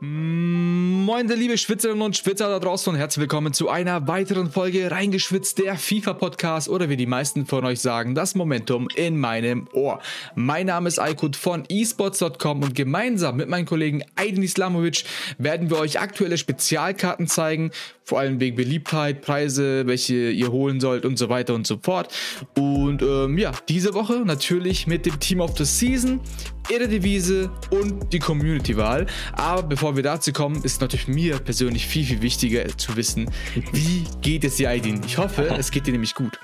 Moin, liebe Schwitzerinnen und Schwitzer da draußen und herzlich willkommen zu einer weiteren Folge Reingeschwitzt, der FIFA-Podcast oder wie die meisten von euch sagen, das Momentum in meinem Ohr. Mein Name ist Aykut von esports.com und gemeinsam mit meinem Kollegen Aydin Islamovic werden wir euch aktuelle Spezialkarten zeigen, vor allem wegen Beliebtheit, Preise, welche ihr holen sollt und so weiter und so fort. Und ähm, ja, diese Woche natürlich mit dem Team of the Season, Devise und die Community-Wahl. Aber bevor wir dazu kommen, ist natürlich mir persönlich viel, viel wichtiger zu wissen, wie geht es dir, Aydin? Ich hoffe, es geht dir nämlich gut.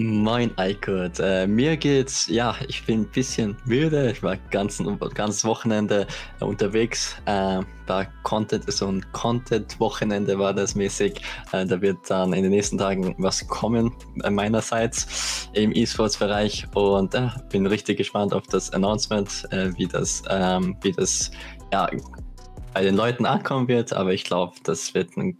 Moin, Eikert. Äh, mir geht's, ja, ich bin ein bisschen müde. Ich war ganz, ganz Wochenende unterwegs. Äh, da Content, so ein Content-Wochenende war das mäßig. Äh, da wird dann in den nächsten Tagen was kommen äh, meinerseits im E-Sports-Bereich und äh, bin richtig gespannt auf das Announcement, äh, wie das, ähm, wie das, ja, bei den Leuten ankommen wird. Aber ich glaube, das wird ein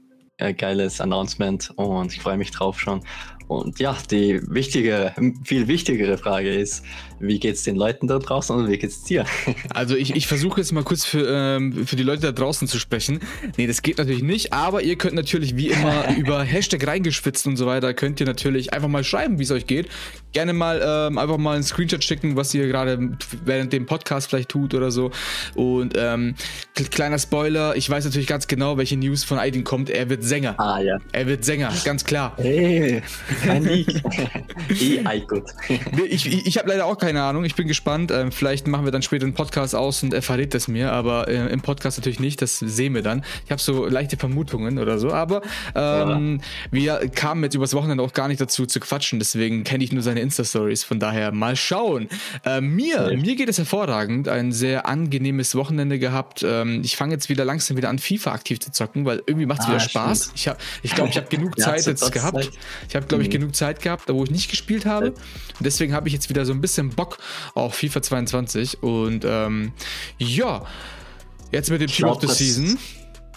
geiles Announcement und ich freue mich drauf schon. Und ja, die wichtige, viel wichtigere Frage ist, wie geht es den Leuten da draußen und wie geht es dir? Also ich, ich versuche jetzt mal kurz für, ähm, für die Leute da draußen zu sprechen. Nee, das geht natürlich nicht, aber ihr könnt natürlich wie immer über Hashtag reingeschwitzt und so weiter, könnt ihr natürlich einfach mal schreiben, wie es euch geht. Gerne mal ähm, einfach mal einen Screenshot schicken, was ihr gerade während dem Podcast vielleicht tut oder so. Und ähm, kleiner Spoiler, ich weiß natürlich ganz genau, welche News von Aydin kommt. Er wird Sänger. Ah ja. Er wird Sänger, ganz klar. Hey. Kein Leak. eh, gut. ich ich, ich habe leider auch keine Ahnung. Ich bin gespannt. Ähm, vielleicht machen wir dann später einen Podcast aus und er verrät das mir, aber äh, im Podcast natürlich nicht. Das sehen wir dann. Ich habe so leichte Vermutungen oder so, aber ähm, ja. wir kamen jetzt übers Wochenende auch gar nicht dazu zu quatschen. Deswegen kenne ich nur seine Insta-Stories. Von daher mal schauen. Äh, mir, ja. mir geht es hervorragend. Ein sehr angenehmes Wochenende gehabt. Ähm, ich fange jetzt wieder langsam wieder an, FIFA aktiv zu zocken, weil irgendwie macht es ah, wieder Spaß. Stimmt. Ich glaube, ich, glaub, ich habe genug Zeit jetzt gehabt. Zeit. Ich habe, glaube ich, mhm. genug Zeit gehabt, da wo ich nicht gespielt habe. Und deswegen habe ich jetzt wieder so ein bisschen Bock auf FIFA 22. Und ähm, ja, jetzt mit dem ich Team glaub, of the Season.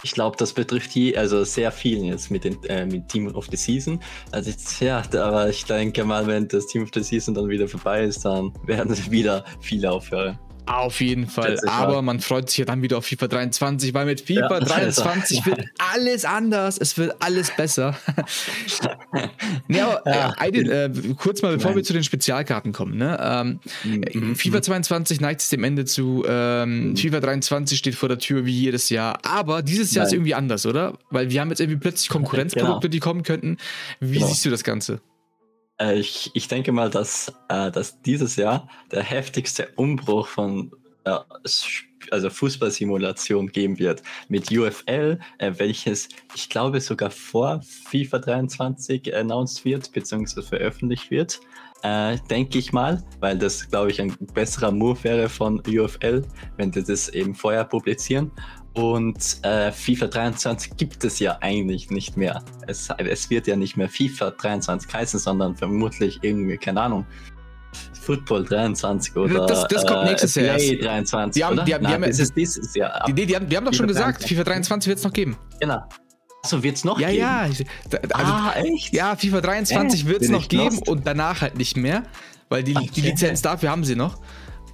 Ich glaube, das betrifft hier also sehr vielen jetzt mit dem äh, mit Team of the Season. Also jetzt, ja, aber ich denke mal, wenn das Team of the Season dann wieder vorbei ist, dann werden wieder viele aufhören. Auf jeden Fall. Aber man freut sich ja dann wieder auf FIFA 23, weil mit FIFA ja, 23 also. wird alles anders. Es wird alles besser. nee, aber, ja. äh, Aydin, äh, kurz mal, bevor Nein. wir zu den Spezialkarten kommen. Ne? Ähm, mhm. FIFA 22 neigt sich dem Ende zu. Ähm, mhm. FIFA 23 steht vor der Tür wie jedes Jahr. Aber dieses Jahr Nein. ist irgendwie anders, oder? Weil wir haben jetzt irgendwie plötzlich Konkurrenzprodukte, genau. die kommen könnten. Wie genau. siehst du das Ganze? Äh, ich, ich denke mal, dass, äh, dass dieses Jahr der heftigste Umbruch von äh, also Fußballsimulation geben wird mit UFL, welches ich glaube sogar vor FIFA 23 announced wird bzw. veröffentlicht wird. Denke ich mal, weil das, glaube ich, ein besserer Move wäre von UFL, wenn sie das eben vorher publizieren. Und äh, FIFA 23 gibt es ja eigentlich nicht mehr. Es, es wird ja nicht mehr FIFA 23 heißen, sondern vermutlich irgendwie, keine Ahnung, Football 23 oder das, das kommt nächstes Jahr. Play 23. Die haben, die haben, Nein, die haben, das ist dieses Jahr. Die, die, haben, die haben doch schon gesagt, FIFA 23 wird es noch geben. Genau. Achso, wird es noch ja, geben? Ja, ja. Also, ah, echt? Ja, FIFA 23 wird es noch geben lost? und danach halt nicht mehr, weil die, okay. die Lizenz dafür haben sie noch.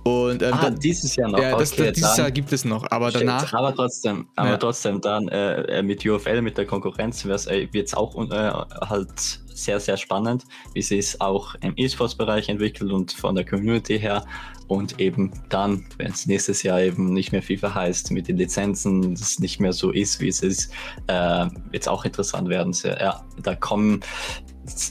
Und, ähm, ah, dann, dieses Jahr noch. Ja, das, okay, das, dieses Jahr gibt es noch, aber shit, danach. Aber trotzdem, aber ja. trotzdem dann äh, äh mit UFL, mit der Konkurrenz, äh, wird es auch äh, halt sehr, sehr spannend, wie sie es auch im E-Sports-Bereich entwickelt und von der Community her. Und eben dann, wenn es nächstes Jahr eben nicht mehr FIFA heißt, mit den Lizenzen, das nicht mehr so ist, wie es ist, äh, wird es auch interessant werden. Ja, da kommen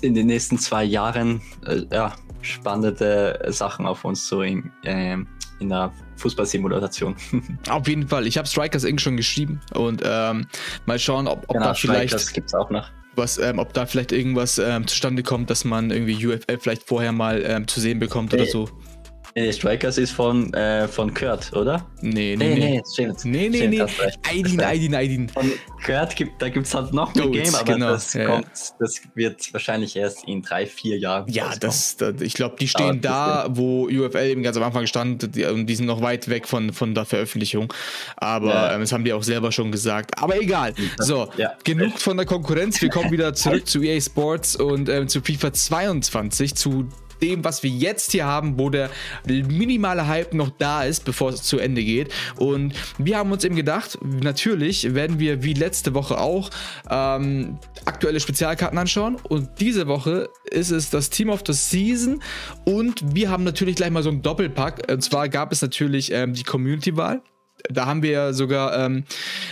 in den nächsten zwei Jahren äh, ja, spannende Sachen auf uns so in, äh, in der Fußballsimulation. Auf jeden Fall. Ich habe Strikers Inc. schon geschrieben und ähm, mal schauen, ob, ob genau, da vielleicht. Das gibt's auch noch. Was, ähm, ob da vielleicht irgendwas ähm, zustande kommt, dass man irgendwie UFL vielleicht vorher mal ähm, zu sehen bekommt nee. oder so. Nee, Strikers ist von, äh, von Kurt, oder? Nee, nee, nee. Nee, stimmt. Nee, nee, nee. Aidin, Aidin, Aidin. Von Kurt gibt, da gibt es halt noch ein Game, aber genau. das, ja, kommt, das wird wahrscheinlich erst in drei, vier Jahren. Ja, das, das, ich glaube, die stehen da, wo UFL eben ganz am Anfang stand und die, die, sind noch weit weg von, von der Veröffentlichung. Aber ja. ähm, das haben die auch selber schon gesagt. Aber egal. So, ja. genug von der Konkurrenz. Wir kommen wieder zurück zu EA Sports und ähm, zu FIFA 22, zu dem, was wir jetzt hier haben, wo der minimale Hype noch da ist, bevor es zu Ende geht. Und wir haben uns eben gedacht, natürlich werden wir wie letzte Woche auch ähm, aktuelle Spezialkarten anschauen. Und diese Woche ist es das Team of the Season. Und wir haben natürlich gleich mal so einen Doppelpack. Und zwar gab es natürlich ähm, die Community-Wahl da haben wir ja sogar, ähm,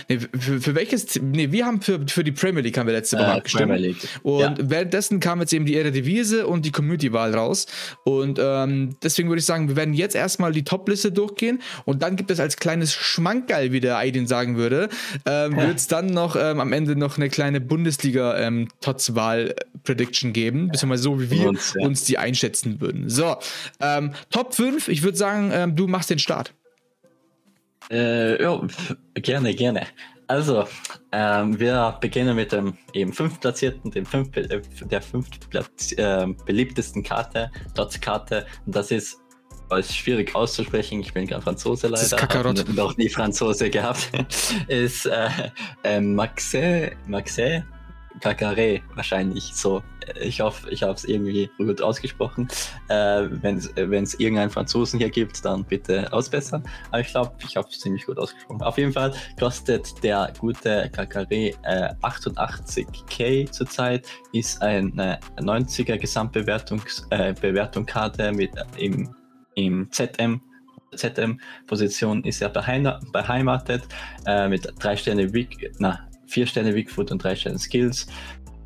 nee, für, für, welches, nee, wir haben für, für die Premier League haben wir letzte Woche äh, abgestimmt. Premier League. Und ja. währenddessen kam jetzt eben die Eredivisie und die Community-Wahl raus. Und ähm, deswegen würde ich sagen, wir werden jetzt erstmal die Top-Liste durchgehen und dann gibt es als kleines Schmankerl, wie der Aidin sagen würde, ähm, wird es dann noch ähm, am Ende noch eine kleine Bundesliga-Tots-Wahl-Prediction ähm, geben, beziehungsweise so, wie wir uns, ja. uns die einschätzen würden. So, ähm, Top 5, ich würde sagen, ähm, du machst den Start. Äh, ja, gerne, gerne. Also, ähm, wir beginnen mit dem eben fünftplatzierten, dem fünf, äh, der fünftplatz, äh, beliebtesten Karte, Dots-Karte. Und das ist, ist schwierig auszusprechen, ich bin kein Franzose leider, habe noch nie Franzose gehabt, ist äh, äh, Maxe, Maxe Kakare wahrscheinlich so. Ich hoffe, ich habe es irgendwie gut ausgesprochen. Äh, Wenn es irgendeinen Franzosen hier gibt, dann bitte ausbessern. Aber ich glaube, ich habe es ziemlich gut ausgesprochen. Auf jeden Fall kostet der gute Kakare äh, 88k zurzeit, ist eine 90er Gesamtbewertungskarte äh, mit im, im ZM ZM-Position ist er beheimatet äh, mit drei Sterne Week, na, 4 Sterne Bigfoot und 3 Sterne Skills.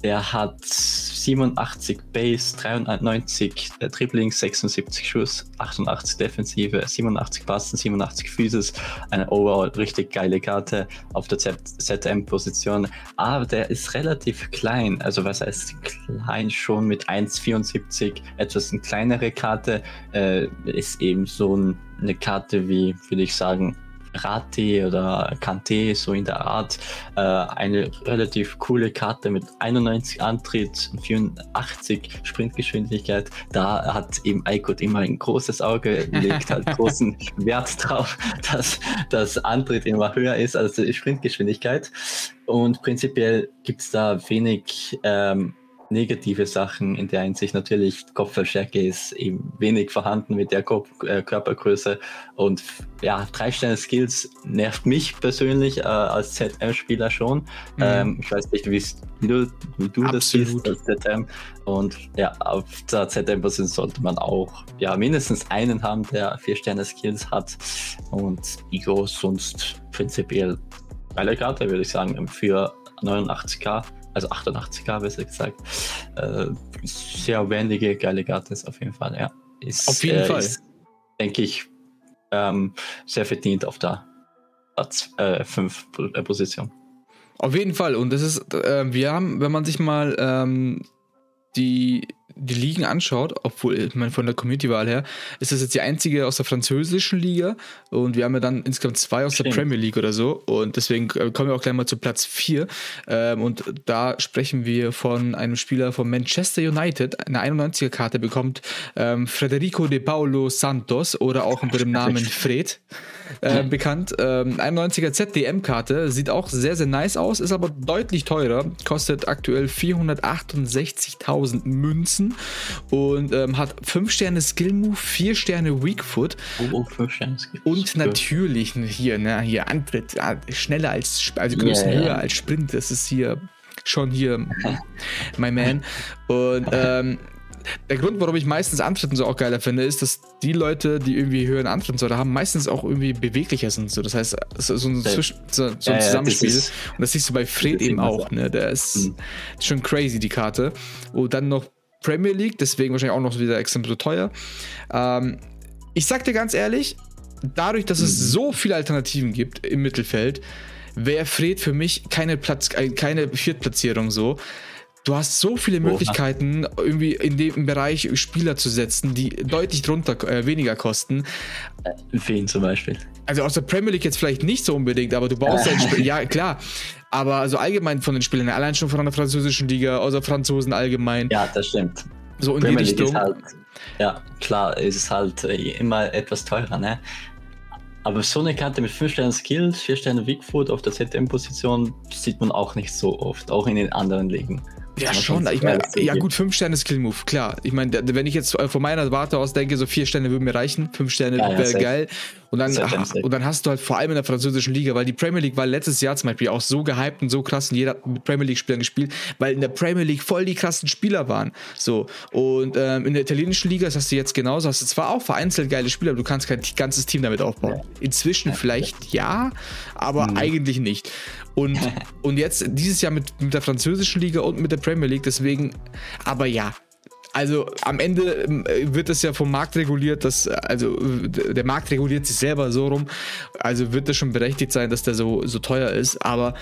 Der hat 87 Base, 93 äh, Dribbling, 76 Schuss, 88 Defensive, 87 Passen, 87 Physis. Eine overall richtig geile Karte auf der ZM-Position. Aber der ist relativ klein. Also was heißt klein schon mit 1,74? Etwas eine kleinere Karte. Äh, ist eben so ein, eine Karte wie, würde ich sagen, Rati oder Kante, so in der Art. Äh, eine relativ coole Karte mit 91 Antritt und 84 Sprintgeschwindigkeit. Da hat eben Aykut immer ein großes Auge, legt halt großen Wert drauf, dass das Antritt immer höher ist als die Sprintgeschwindigkeit. Und prinzipiell gibt es da wenig ähm, negative Sachen in der Hinsicht. Natürlich, Kopfverstärke ist eben wenig vorhanden mit der Kopf äh, Körpergröße. Und ja, drei Sterne Skills nervt mich persönlich äh, als ZM-Spieler schon. Mhm. Ähm, ich weiß nicht, wie du, wie du das siehst als ZM. Und ja, auf der ZM-Position sollte man auch ja, mindestens einen haben, der vier Sterne Skills hat. Und Igo sonst prinzipiell geile Karte, würde ich sagen, für 89k also 88k besser gesagt. Äh, sehr wendige geile Gattes auf jeden Fall, ja. Ist, auf jeden äh, Fall. denke ich, ähm, sehr verdient auf der Platz 5 äh, Position. Auf jeden Fall. Und das ist, äh, wir haben, wenn man sich mal ähm, die die Ligen anschaut, obwohl meine, von der Community-Wahl her, ist das jetzt die einzige aus der französischen Liga und wir haben ja dann insgesamt zwei aus Stimmt. der Premier League oder so und deswegen äh, kommen wir auch gleich mal zu Platz 4 ähm, und da sprechen wir von einem Spieler von Manchester United, eine 91er-Karte bekommt ähm, Federico de Paulo Santos oder auch unter dem Namen Fred äh, bekannt. Ähm, 91er ZDM-Karte, sieht auch sehr, sehr nice aus, ist aber deutlich teurer, kostet aktuell 468.000 Münzen und ähm, hat 5 Sterne Skill Move, 4 Sterne Weak Foot. Oh, 5 oh, Sterne Skill Und natürlich hier, ne, hier Antritt, schneller als, also Größen yeah, höher yeah. als Sprint. Das ist hier schon hier my man. Und ähm, der Grund, warum ich meistens Antritten so auch geiler finde, ist, dass die Leute, die irgendwie höheren Antritten so haben, meistens auch irgendwie beweglicher sind. So. Das heißt, so ein, Zwisch so, so ein ja, Zusammenspiel. Ja, das und das siehst du bei Fred eben auch. Ne? Der ist mhm. schon crazy, die Karte. Und dann noch Premier League, deswegen wahrscheinlich auch noch wieder extrem so teuer. Ähm, ich sag dir ganz ehrlich, dadurch, dass es so viele Alternativen gibt im Mittelfeld, wäre Fred für mich keine Platz, äh, keine Viertplatzierung so. Du hast so viele Möglichkeiten, Oha. irgendwie in dem Bereich Spieler zu setzen, die deutlich drunter äh, weniger kosten. Wen zum Beispiel? Also aus der Premier League jetzt vielleicht nicht so unbedingt, aber du baust ein Spiel. Ja, klar. Aber also allgemein von den Spielern, allein schon von der französischen Liga, außer Franzosen allgemein. Ja, das stimmt. So in Premier die Richtung. Halt, ja, klar, es ist halt äh, immer etwas teurer, ne? Aber so eine Karte mit 5 Sternen Skills, 4 Sterne Weakfoot auf der ZM-Position sieht man auch nicht so oft, auch in den anderen Ligen. Ja, schon. Ich meine, ja gut, 5 Sterne Skill-Move, klar. Ich meine, wenn ich jetzt von meiner Warte aus denke, so 4 Sterne würden mir reichen, 5 Sterne ja, wäre ja, geil. Und dann, und dann hast du halt vor allem in der französischen Liga, weil die Premier League war letztes Jahr zum Beispiel auch so gehypt und so krass und jeder hat mit Premier League-Spielern gespielt, weil in der Premier League voll die krassen Spieler waren. So. Und ähm, in der italienischen Liga, das hast du jetzt genauso, hast du zwar auch vereinzelt geile Spieler, aber du kannst kein ganzes Team damit aufbauen. Inzwischen vielleicht ja, aber mhm. eigentlich nicht. Und, und jetzt dieses Jahr mit, mit der französischen Liga und mit der Premier League, deswegen, aber ja, also am Ende ähm, wird das ja vom Markt reguliert, dass, also der Markt reguliert sich selber so rum, also wird das schon berechtigt sein, dass der so, so teuer ist, aber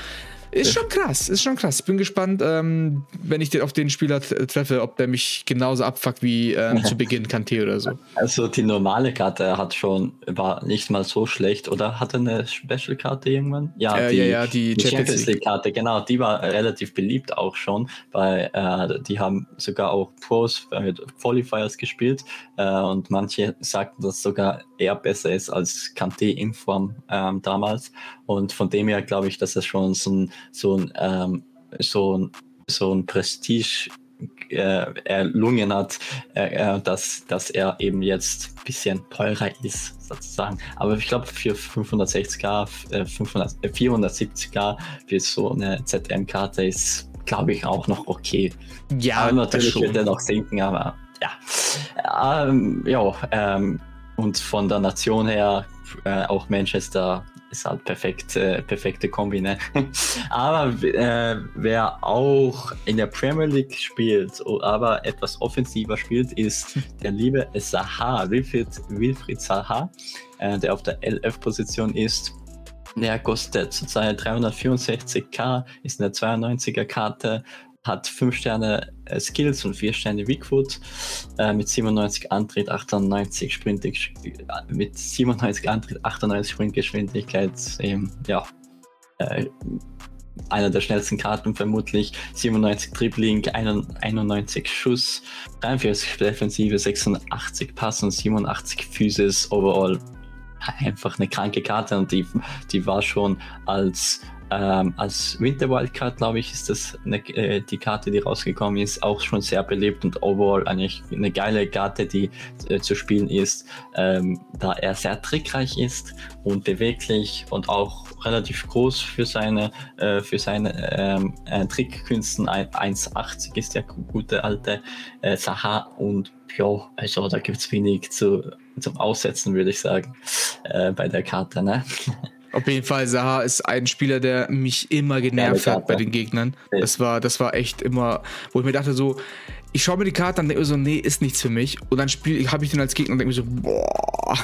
ist schon krass, ist schon krass. Ich bin gespannt, ähm, wenn ich auf den Spieler treffe, ob der mich genauso abfuckt wie ähm, zu Beginn Kante oder so. Also die normale Karte hat schon, war nicht mal so schlecht, oder hatte eine Special-Karte irgendwann? Ja, äh, die, ja, ja, die, die Champions League-Karte, genau, die war relativ beliebt auch schon, weil äh, die haben sogar auch Pros mit Qualifiers gespielt äh, und manche sagten, dass sogar eher besser ist als Kante in Form ähm, damals. Und von dem her glaube ich, dass es schon so ein, so ein, ähm, so ein, so ein Prestige äh, erlungen hat, äh, äh dass, dass er eben jetzt ein bisschen teurer ist, sozusagen. Aber ich glaube, für 560k, äh, 500, 470k für so eine ZM-Karte ist, glaube ich, auch noch okay. Ja, aber natürlich wird er noch sinken, aber ja. Ähm, ja, ähm, und von der Nation her äh, auch Manchester ist halt perfekt, äh, perfekte Kombi. Ne? aber äh, wer auch in der Premier League spielt, aber etwas offensiver spielt, ist der liebe Saha, Wilfried, Wilfried Saha, äh, der auf der LF-Position ist. Der kostet zurzeit 364k, ist eine 92er Karte hat 5 Sterne Skills und 4 Sterne Weakfoot, äh, mit 97 Antritt, 98 Sprint, äh, mit 97 Antritt, 98 Sprintgeschwindigkeit, eben, ja, äh, einer der schnellsten Karten vermutlich, 97 Dribbling, 91 Schuss, 43 Defensive, 86 Pass und 87 Physis, overall einfach eine kranke Karte und die, die war schon als ähm, als Winter Wildcard, glaube ich, ist das eine, äh, die Karte, die rausgekommen ist, auch schon sehr beliebt und overall eigentlich eine geile Karte, die äh, zu spielen ist, ähm, da er sehr trickreich ist und beweglich und auch relativ groß für seine, äh, für seine ähm, äh, Trickkünsten. 1,80 ist der gute alte äh, Saha und ja, also da gibt es wenig zu, zum Aussetzen, würde ich sagen, äh, bei der Karte. Ne? Auf jeden Fall, Saha ist ein Spieler, der mich immer genervt hat bei den Gegnern. Das war, das war echt immer, wo ich mir dachte, so, ich schaue mir die Karte an und denke mir so, nee, ist nichts für mich. Und dann habe ich den als Gegner und denke mir so, boah.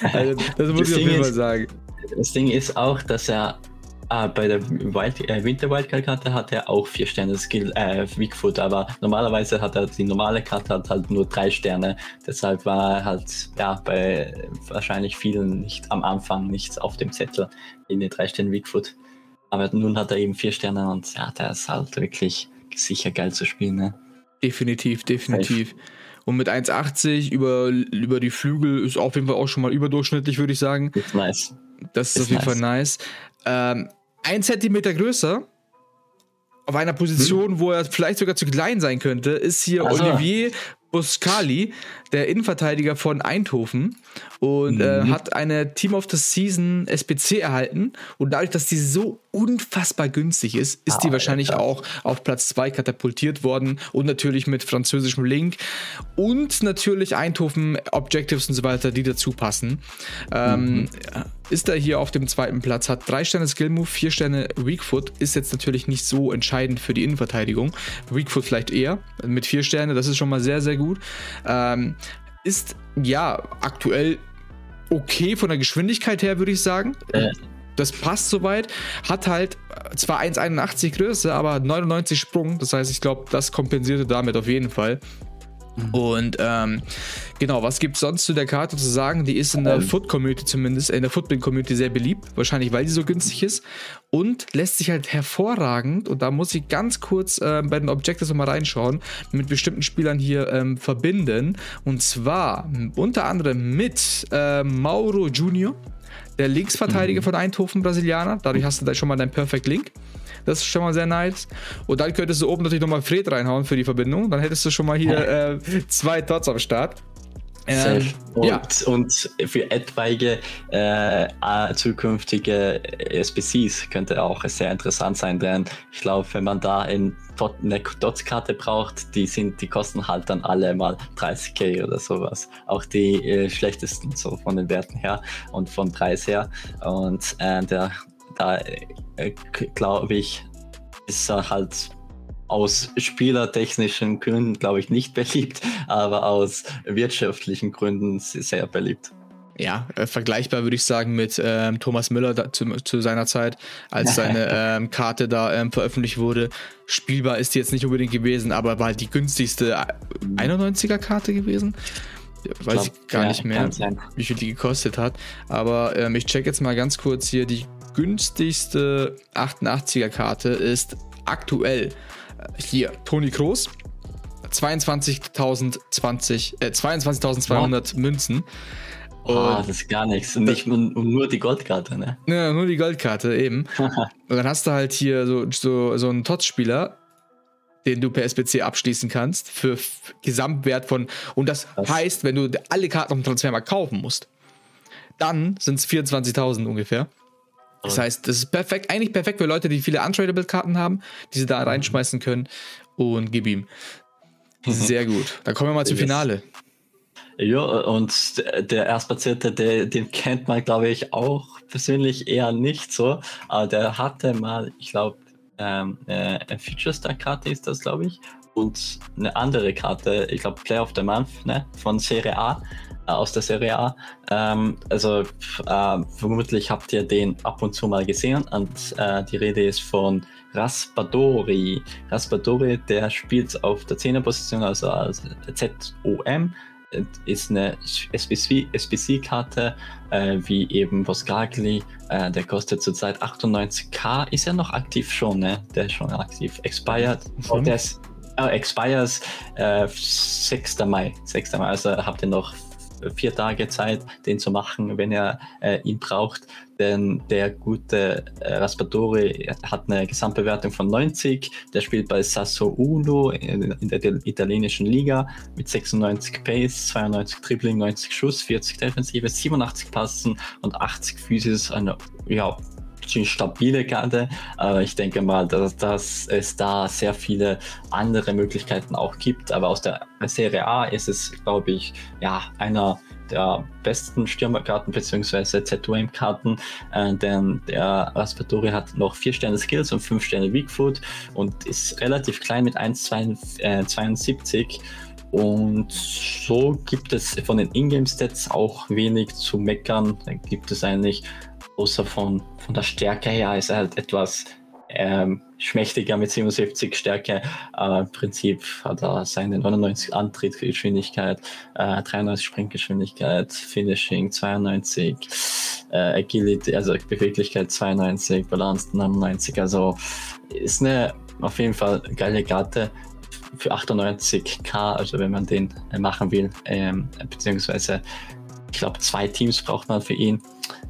Also, das muss ich auf jeden Fall sagen. Das Ding ist auch, dass er Ah, bei der Wild, äh, Winter Wildcard-Karte hat er auch vier Sterne Skill, äh, Weakfoot, aber normalerweise hat er die normale Karte hat halt nur drei Sterne. Deshalb war er halt ja bei wahrscheinlich vielen nicht am Anfang nichts auf dem Zettel in den drei Sternen Weakfoot. Aber nun hat er eben vier Sterne und ja, der ist halt wirklich sicher geil zu spielen. Ne? Definitiv, definitiv. Und mit 1,80 über, über die Flügel ist auf jeden Fall auch schon mal überdurchschnittlich, würde ich sagen. Ist nice. Das ist, ist auf jeden nice. Fall nice. Ähm, ein Zentimeter größer, auf einer Position, hm. wo er vielleicht sogar zu klein sein könnte, ist hier also. Olivier Buscali, der Innenverteidiger von Eindhoven und äh, mhm. äh, hat eine Team of the Season SPC erhalten und dadurch, dass die so unfassbar günstig ist, ist ah, die wahrscheinlich ja, auch auf Platz 2 katapultiert worden und natürlich mit französischem Link und natürlich Eindhoven Objectives und so weiter, die dazu passen. Ähm, mhm. ist er hier auf dem zweiten Platz, hat drei Sterne Skill Move, vier Sterne Weakfoot, ist jetzt natürlich nicht so entscheidend für die Innenverteidigung. Weakfoot vielleicht eher mit vier Sterne, das ist schon mal sehr, sehr gut. Ähm, ist ja aktuell okay von der Geschwindigkeit her, würde ich sagen. Äh. Das passt soweit. Hat halt zwar 1,81 Größe, aber 99 Sprung. Das heißt, ich glaube, das kompensierte damit auf jeden Fall. Mhm. Und ähm, genau, was gibt es sonst zu der Karte zu sagen? Die ist in der ähm. Foot-Community zumindest, in der Football-Community sehr beliebt, wahrscheinlich weil die so günstig ist und lässt sich halt hervorragend, und da muss ich ganz kurz äh, bei den Objectives nochmal reinschauen, mit bestimmten Spielern hier ähm, verbinden. Und zwar unter anderem mit äh, Mauro Junior, der Linksverteidiger mhm. von Eindhoven, Brasilianer. Dadurch hast du da schon mal deinen Perfect Link. Das ist schon mal sehr nice. Und dann könntest du oben natürlich nochmal Fred reinhauen für die Verbindung. Dann hättest du schon mal hier äh, zwei Tots am Start. Ähm, und, ja. und für etwaige äh, zukünftige SBCs könnte auch sehr interessant sein, denn ich glaube, wenn man da in eine Dots-Karte braucht, die sind, die kosten halt dann alle mal 30k oder sowas. Auch die äh, schlechtesten so von den Werten her und vom Preis her. Und äh, der, da äh, glaube ich, ist er halt aus spielertechnischen Gründen, glaube ich, nicht beliebt, aber aus wirtschaftlichen Gründen sehr beliebt. Ja, äh, vergleichbar würde ich sagen mit ähm, Thomas Müller da, zu, zu, seiner Zeit, als seine ähm, Karte da ähm, veröffentlicht wurde. Spielbar ist die jetzt nicht unbedingt gewesen, aber war halt die günstigste 91er-Karte gewesen. Weiß ich, glaub, ich gar ja, nicht mehr, wie viel die gekostet hat. Aber ähm, ich check jetzt mal ganz kurz hier. Die günstigste 88er-Karte ist aktuell hier, Toni Kroos. 22.020, äh, 22.200 Münzen. Oh, das ist gar nichts. Und, nicht, und, und nur die Goldkarte, ne? Ja, nur die Goldkarte eben. und dann hast du halt hier so, so, so einen TOTS-Spieler, den du per SBC abschließen kannst, für Gesamtwert von. Und das Was? heißt, wenn du alle Karten auf dem Transfermarkt kaufen musst, dann sind es 24.000 ungefähr. Das heißt, das ist perfekt, eigentlich perfekt für Leute, die viele Untradable-Karten haben, die sie da mhm. reinschmeißen können und gib ihm. Mhm. Sehr gut. Dann kommen wir mal zum Finale. Ja, und der Erstplatzierte, der, den kennt man, glaube ich, auch persönlich eher nicht so. Aber der hatte mal, ich glaube, ähm, äh, eine Future Star Karte ist das, glaube ich. Und eine andere Karte, ich glaube, Player of the Month, ne, von Serie A. Aus der Serie A. Ähm, also äh, vermutlich habt ihr den ab und zu mal gesehen und äh, die Rede ist von Raspadori. Raspadori, der spielt auf der 10er Position, also als ZOM, ist eine SBC-Karte, äh, wie eben Bosgagli, äh, der kostet zurzeit 98k. Ist er noch aktiv schon, ne? Der ist schon aktiv. Expired. Oh, der ist, äh, expires äh, 6. Mai. 6. Mai. Also habt ihr noch vier Tage Zeit, den zu machen, wenn er äh, ihn braucht. Denn der gute äh, Raspadori hat eine Gesamtbewertung von 90. Der spielt bei Sassuolo in, in der italienischen Liga mit 96 Pace, 92 Dribbling, 90 Schuss, 40 Defensive, 87 Passen und 80 Physis. Eine ja, ziemlich stabile Karte, aber ich denke mal, dass, dass es da sehr viele andere Möglichkeiten auch gibt. Aber aus der Serie A ist es, glaube ich, ja, einer der besten Stürmerkarten bzw. ZOM-Karten, äh, denn der Raspadori hat noch 4 Sterne Skills und 5 Sterne Weakfoot und ist relativ klein mit 1,72 äh, und so gibt es von den Ingame-Stats auch wenig zu meckern. Da gibt es eigentlich außer von, von der Stärke her ist er halt etwas ähm, schmächtiger mit 77 Stärke. Äh, Im Prinzip hat er seine 99 Antrittsgeschwindigkeit, äh, 93 Sprintgeschwindigkeit, Finishing 92, äh, Agility, also Beweglichkeit 92, Balance 99. Also ist eine auf jeden Fall geile Karte für 98k, also wenn man den machen will, ähm, beziehungsweise ich glaube zwei Teams braucht man für ihn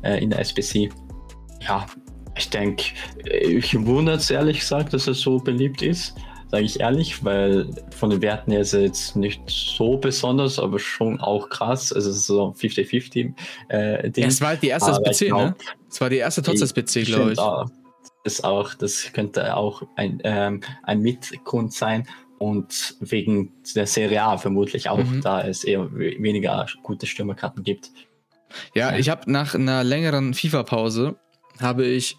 äh, in der SBC. Ja, ich denke, ich wundert es ehrlich gesagt, dass er so beliebt ist, sage ich ehrlich, weil von den Werten her ist er jetzt nicht so besonders, aber schon auch krass. Also es ist so 50-50 äh. Es war halt die erste SBC, ne? Es war die erste Tots SBC, glaube ich. Auch, das, auch, das könnte auch ein, ähm, ein Mitgrund sein und wegen der Serie A vermutlich auch, mhm. da es eher weniger gute Stürmerkarten gibt. Ja, ich habe nach einer längeren FIFA-Pause habe ich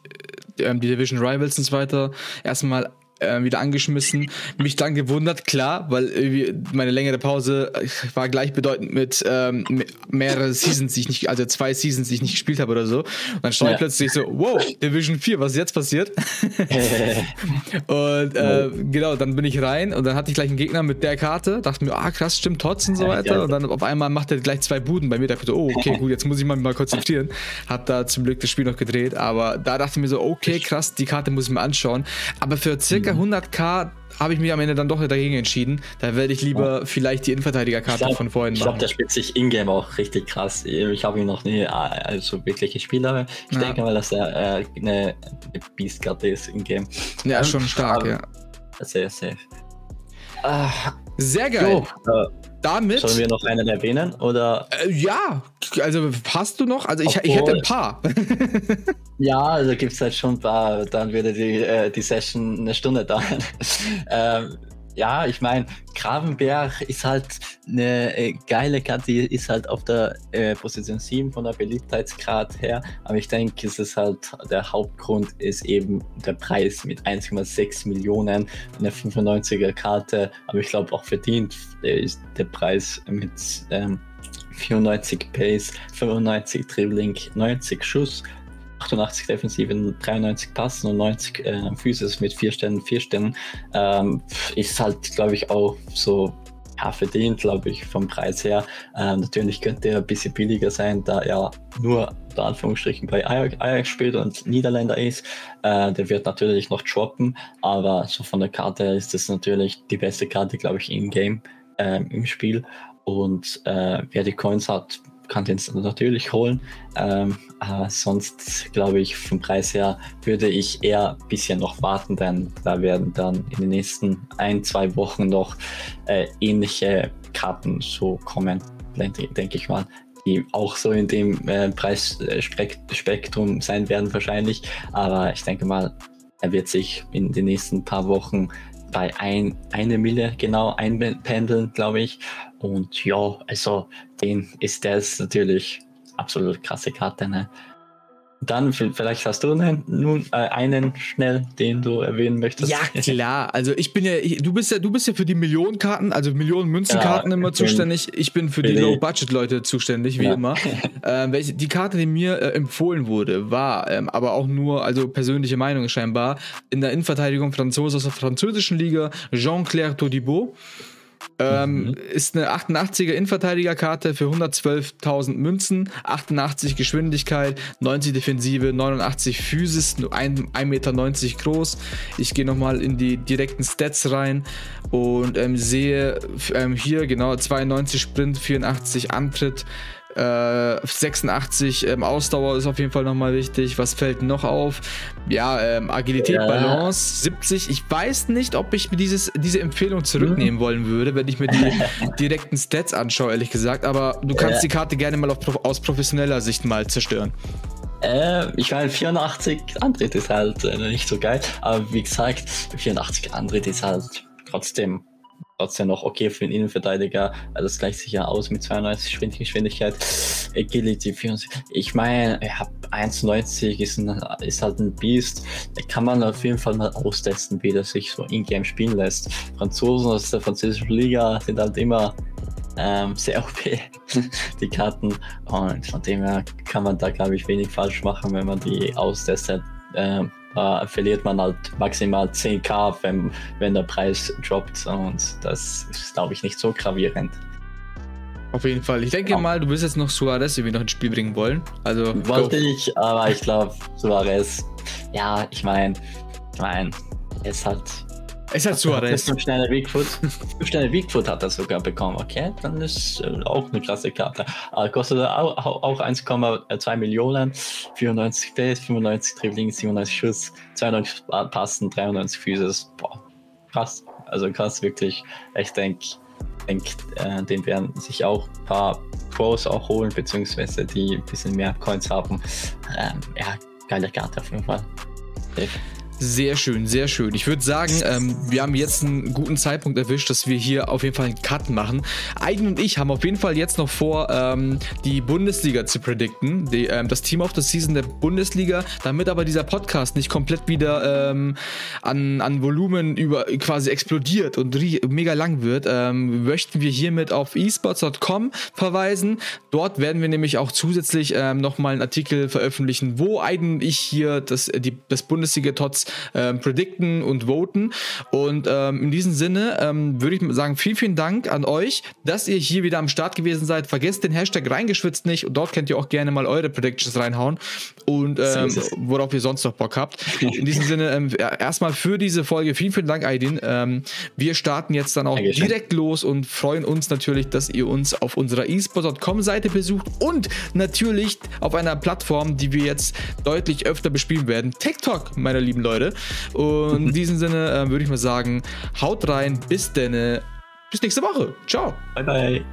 äh, die Division Rivals und so weiter erstmal äh, wieder angeschmissen. Mich dann gewundert, klar, weil meine längere Pause war gleichbedeutend mit ähm, mehrere Seasons, die ich nicht, also zwei Seasons, die ich nicht gespielt habe oder so. Und dann schaue ich plötzlich so, wow, Division 4, was ist jetzt passiert? und äh, genau, dann bin ich rein und dann hatte ich gleich einen Gegner mit der Karte, dachte mir, ah krass, stimmt Tots und so weiter. Und dann auf einmal macht er gleich zwei Buden bei mir. Da dachte ich, oh, okay, gut, jetzt muss ich mal, mal konzentrieren. Hab da zum Glück das Spiel noch gedreht, aber da dachte ich mir so, okay, krass, die Karte muss ich mir anschauen. Aber für circa circa 100k habe ich mich am Ende dann doch dagegen entschieden. Da werde ich lieber ja. vielleicht die Innenverteidigerkarte von vorhin machen. Ich glaube, der spielt sich in-game auch richtig krass. Ich habe ihn noch nie also wirklich gespielt, aber ich ja. denke mal, dass er äh, eine, Beast-Karte ist in-game. Ja, schon stark, ja. Sehr safe. Ah, sehr geil. So, äh, Damit. Sollen wir noch einen erwähnen? Oder? Äh, ja, also hast du noch? Also ich, ich hätte ein paar. ja, also gibt es halt schon ein paar. Dann würde die, äh, die Session eine Stunde dauern. ähm, ja, ich meine, Gravenberg ist halt eine äh, geile Karte, die ist halt auf der äh, Position 7 von der Beliebtheitsgrad her. Aber ich denke, es ist halt, der Hauptgrund ist eben der Preis mit 1,6 Millionen, eine 95er Karte. Aber ich glaube auch verdient ist der Preis mit ähm, 94 Pace, 95 Dribbling, 90 Schuss 88 Defensiven, 93 Passen und 90 äh, Physis mit 4 Sternen, 4 Sternen. Ähm, ist halt, glaube ich, auch so ja, verdient, glaube ich, vom Preis her. Ähm, natürlich könnte er ein bisschen billiger sein, da er nur unter Anführungsstrichen bei Ajax spielt und Niederländer ist. Äh, der wird natürlich noch droppen, aber so von der Karte her ist das natürlich die beste Karte, glaube ich, in-game äh, im Spiel. Und äh, wer die Coins hat, kann den natürlich holen. Ähm, aber sonst glaube ich, vom Preis her würde ich eher ein bisschen noch warten, denn da werden dann in den nächsten ein, zwei Wochen noch äh, ähnliche Karten so kommen, denke ich mal, die auch so in dem äh, Preisspektrum sein werden wahrscheinlich. Aber ich denke mal, er wird sich in den nächsten paar Wochen bei ein, eine Mille genau einpendeln, glaube ich. Und ja, also den ist das natürlich absolut krasse Karte. Ne? Dann vielleicht hast du einen, nun äh, einen schnell, den du erwähnen möchtest. Ja klar, also ich bin ja, du bist ja, du bist ja für die Millionenkarten, also Millionen Münzenkarten ja, immer zuständig. Ich bin für die Low-Budget-Leute zuständig, wie ja. immer. Ähm, welche, die Karte, die mir äh, empfohlen wurde, war ähm, aber auch nur, also persönliche Meinung scheinbar, in der Innenverteidigung Franzose aus der französischen Liga Jean-Claire Todibo. Ähm, mhm. Ist eine 88er Innenverteidigerkarte für 112.000 Münzen, 88 Geschwindigkeit, 90 Defensive, 89 Physis, nur 1,90 Meter groß. Ich gehe nochmal in die direkten Stats rein und ähm, sehe ähm, hier genau 92 Sprint, 84 Antritt. 86 äh, ähm, Ausdauer ist auf jeden Fall nochmal wichtig. Was fällt noch auf? Ja, ähm, Agilität, ja. Balance 70. Ich weiß nicht, ob ich mir dieses, diese Empfehlung zurücknehmen mhm. wollen würde, wenn ich mir die direkten Stats anschaue, ehrlich gesagt. Aber du kannst ja. die Karte gerne mal auf, aus professioneller Sicht mal zerstören. Äh, ich meine, 84 Antritt ist halt äh, nicht so geil, aber wie gesagt, 84 Antritt ist halt trotzdem trotzdem noch okay für den Innenverteidiger. Das gleicht sich ja aus mit 92 Geschwindigkeit. Agility 74. Ich meine, ja, 1,90 ist, ist halt ein Beast. Da kann man auf jeden Fall mal austesten, wie das sich so in-game spielen lässt. Franzosen aus der französischen Liga sind halt immer ähm, sehr OP, die Karten. Und von dem her kann man da, glaube ich, wenig falsch machen, wenn man die austestet. Ähm, da verliert man halt maximal 10k, wenn, wenn der Preis droppt. Und das ist, glaube ich, nicht so gravierend. Auf jeden Fall. Ich denke ja. mal, du wirst jetzt noch Suarez irgendwie noch ins Spiel bringen wollen. Also, Wollte go. ich, aber ich glaube, Suarez, ja, ich meine, ich meine, er ist halt es hat Suarez. Fünf Sterne Bigfoot. Fünf Sterne Bigfoot hat er sogar bekommen, okay? Dann ist äh, auch eine klasse Karte. Äh, kostet auch, auch 1,2 Millionen, 94 Days, 95 Dribbling, 97 Schuss, 92 Passen, 93 Physis. Boah, krass. Also krass, wirklich. Ich denke, denk, äh, den werden sich auch ein paar Pros auch holen, beziehungsweise die ein bisschen mehr Coins haben. Ähm, ja, geile Karte auf jeden Fall. Dave. Sehr schön, sehr schön. Ich würde sagen, ähm, wir haben jetzt einen guten Zeitpunkt erwischt, dass wir hier auf jeden Fall einen Cut machen. Aiden und ich haben auf jeden Fall jetzt noch vor, ähm, die Bundesliga zu predikten, die, ähm, das Team of the Season der Bundesliga, damit aber dieser Podcast nicht komplett wieder ähm, an, an Volumen über quasi explodiert und mega lang wird, ähm, möchten wir hiermit auf esports.com verweisen. Dort werden wir nämlich auch zusätzlich ähm, nochmal einen Artikel veröffentlichen, wo Aiden und ich hier das, die, das Bundesliga-Tots ähm, predikten und voten. Und ähm, in diesem Sinne ähm, würde ich sagen, vielen, vielen Dank an euch, dass ihr hier wieder am Start gewesen seid. Vergesst den Hashtag reingeschwitzt nicht und dort könnt ihr auch gerne mal eure Predictions reinhauen und ähm, worauf ihr sonst noch Bock habt. In diesem Sinne, ähm, erstmal für diese Folge vielen, vielen Dank, Aydin. Ähm, wir starten jetzt dann auch Dankeschön. direkt los und freuen uns natürlich, dass ihr uns auf unserer eSport.com Seite besucht und natürlich auf einer Plattform, die wir jetzt deutlich öfter bespielen werden. TikTok, meine lieben Leute. Und in diesem Sinne äh, würde ich mal sagen, haut rein, bis denn. Bis nächste Woche. Ciao. Bye, bye.